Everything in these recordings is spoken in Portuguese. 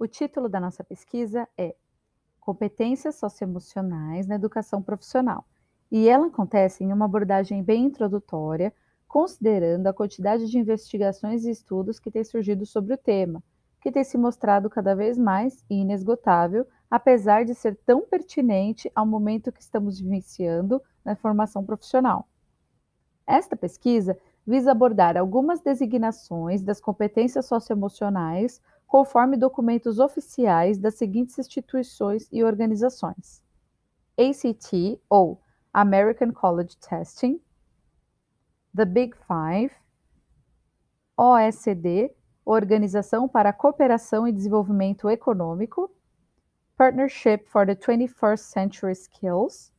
O título da nossa pesquisa é Competências Socioemocionais na Educação Profissional, e ela acontece em uma abordagem bem introdutória, considerando a quantidade de investigações e estudos que têm surgido sobre o tema, que tem se mostrado cada vez mais inesgotável, apesar de ser tão pertinente ao momento que estamos vivenciando na formação profissional. Esta pesquisa visa abordar algumas designações das competências socioemocionais conforme documentos oficiais das seguintes instituições e organizações: ACT, ou American College Testing, The Big Five, OECD, Organização para a Cooperação e Desenvolvimento Econômico, Partnership for the 21st Century Skills,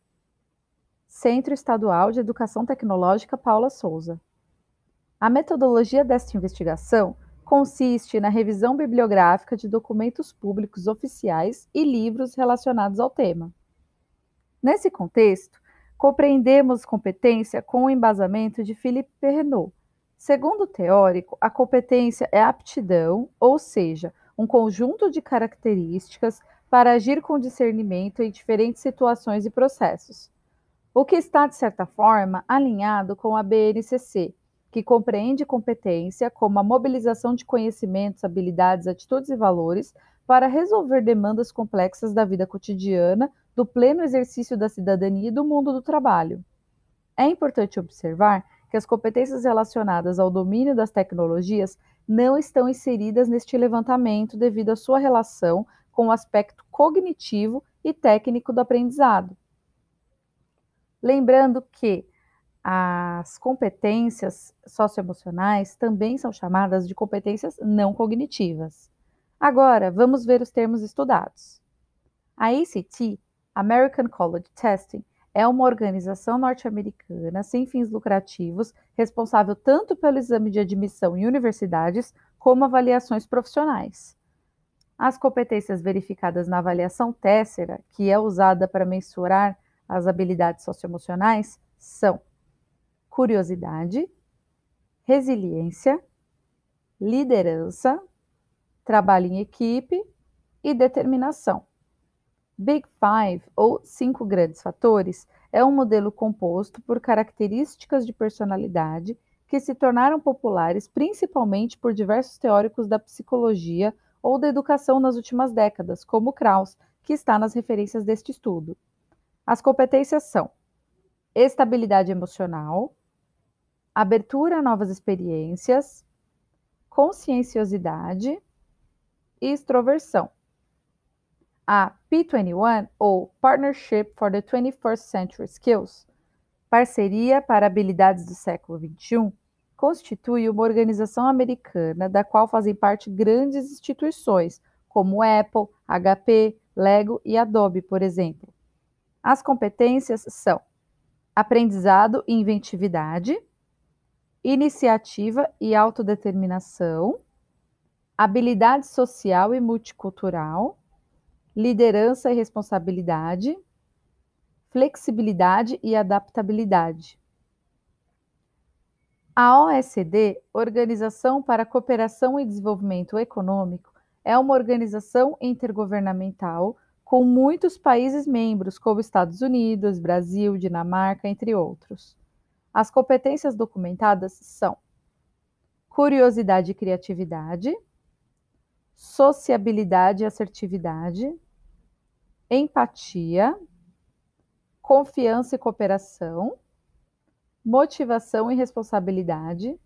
Centro Estadual de Educação Tecnológica Paula Souza. A metodologia desta investigação consiste na revisão bibliográfica de documentos públicos oficiais e livros relacionados ao tema. Nesse contexto, compreendemos competência com o embasamento de Philippe Perrenot. Segundo o teórico, a competência é aptidão, ou seja, um conjunto de características para agir com discernimento em diferentes situações e processos. O que está, de certa forma, alinhado com a BNCC, que compreende competência como a mobilização de conhecimentos, habilidades, atitudes e valores para resolver demandas complexas da vida cotidiana, do pleno exercício da cidadania e do mundo do trabalho. É importante observar que as competências relacionadas ao domínio das tecnologias não estão inseridas neste levantamento devido à sua relação com o aspecto cognitivo e técnico do aprendizado. Lembrando que as competências socioemocionais também são chamadas de competências não cognitivas. Agora, vamos ver os termos estudados. A ACT, American College Testing, é uma organização norte-americana sem fins lucrativos, responsável tanto pelo exame de admissão em universidades como avaliações profissionais. As competências verificadas na avaliação Tessera, que é usada para mensurar as habilidades socioemocionais, são curiosidade, resiliência, liderança, trabalho em equipe e determinação. Big Five, ou cinco grandes fatores, é um modelo composto por características de personalidade que se tornaram populares principalmente por diversos teóricos da psicologia ou da educação nas últimas décadas, como Krauss, que está nas referências deste estudo. As competências são estabilidade emocional, abertura a novas experiências, conscienciosidade e extroversão. A P21, ou Partnership for the 21st Century Skills, Parceria para Habilidades do Século XXI, constitui uma organização americana da qual fazem parte grandes instituições, como Apple, HP, Lego e Adobe, por exemplo. As competências são aprendizado e inventividade, iniciativa e autodeterminação, habilidade social e multicultural, liderança e responsabilidade, flexibilidade e adaptabilidade. A OECD, Organização para a Cooperação e Desenvolvimento Econômico, é uma organização intergovernamental com muitos países membros, como Estados Unidos, Brasil, Dinamarca, entre outros. As competências documentadas são curiosidade e criatividade, sociabilidade e assertividade, empatia, confiança e cooperação, motivação e responsabilidade,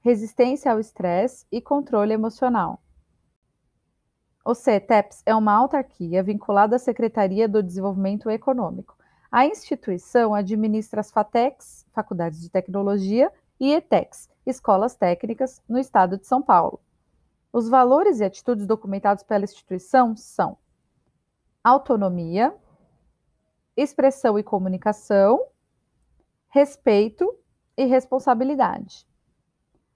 resistência ao estresse e controle emocional. O CETEPS é uma autarquia vinculada à Secretaria do Desenvolvimento Econômico. A instituição administra as FATECs, Faculdades de Tecnologia, e ETECs, Escolas Técnicas, no estado de São Paulo. Os valores e atitudes documentados pela instituição são autonomia, expressão e comunicação, respeito e responsabilidade.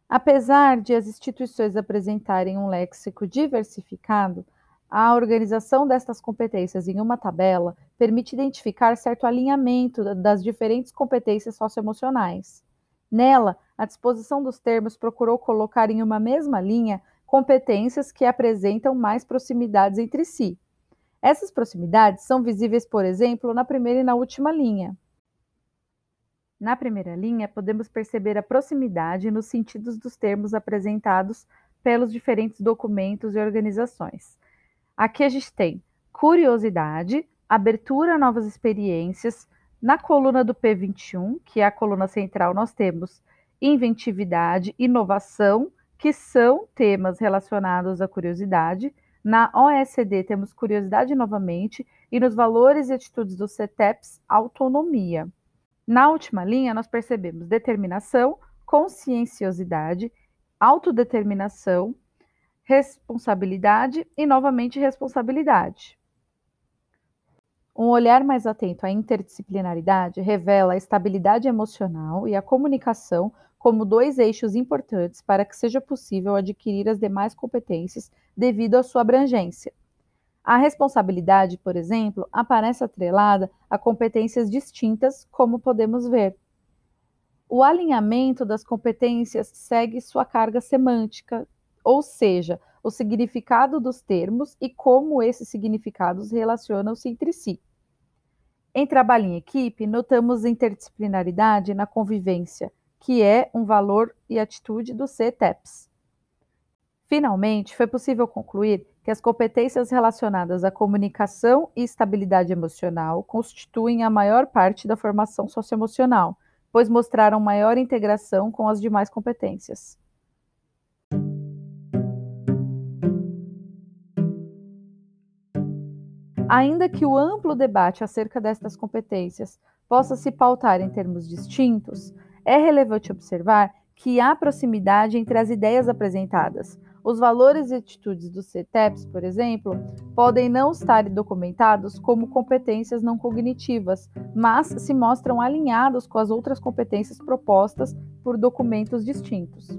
Apesar de as instituições apresentarem um léxico diversificado, a organização destas competências em uma tabela permite identificar certo alinhamento das diferentes competências socioemocionais. Nela, a disposição dos termos procurou colocar em uma mesma linha competências que apresentam mais proximidades entre si. Essas proximidades são visíveis, por exemplo, na primeira e na última linha. Na primeira linha, podemos perceber a proximidade nos sentidos dos termos apresentados pelos diferentes documentos e organizações. Aqui a gente tem curiosidade, abertura a novas experiências. Na coluna do P21, que é a coluna central, nós temos inventividade, inovação, que são temas relacionados à curiosidade. Na OECD temos curiosidade novamente e nos valores e atitudes dos CETEPs, autonomia. Na última linha, nós percebemos determinação, conscienciosidade, autodeterminação, responsabilidade e novamente responsabilidade. Um olhar mais atento à interdisciplinaridade revela a estabilidade emocional e a comunicação como dois eixos importantes para que seja possível adquirir as demais competências devido à sua abrangência. A responsabilidade, por exemplo, aparece atrelada a competências distintas, como podemos ver. O alinhamento das competências segue sua carga semântica, ou seja, o significado dos termos e como esses significados relacionam-se entre si. Em trabalho em equipe, notamos interdisciplinaridade na convivência, que é um valor e atitude do CTEPS. Finalmente, foi possível concluir que as competências relacionadas à comunicação e estabilidade emocional constituem a maior parte da formação socioemocional, pois mostraram maior integração com as demais competências. Ainda que o amplo debate acerca destas competências possa se pautar em termos distintos, é relevante observar que há proximidade entre as ideias apresentadas, os valores e atitudes dos CETEPs, por exemplo, podem não estar documentados como competências não cognitivas, mas se mostram alinhados com as outras competências propostas por documentos distintos.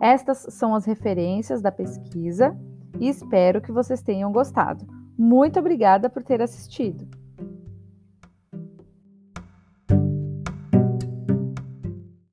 Estas são as referências da pesquisa e espero que vocês tenham gostado. Muito obrigada por ter assistido.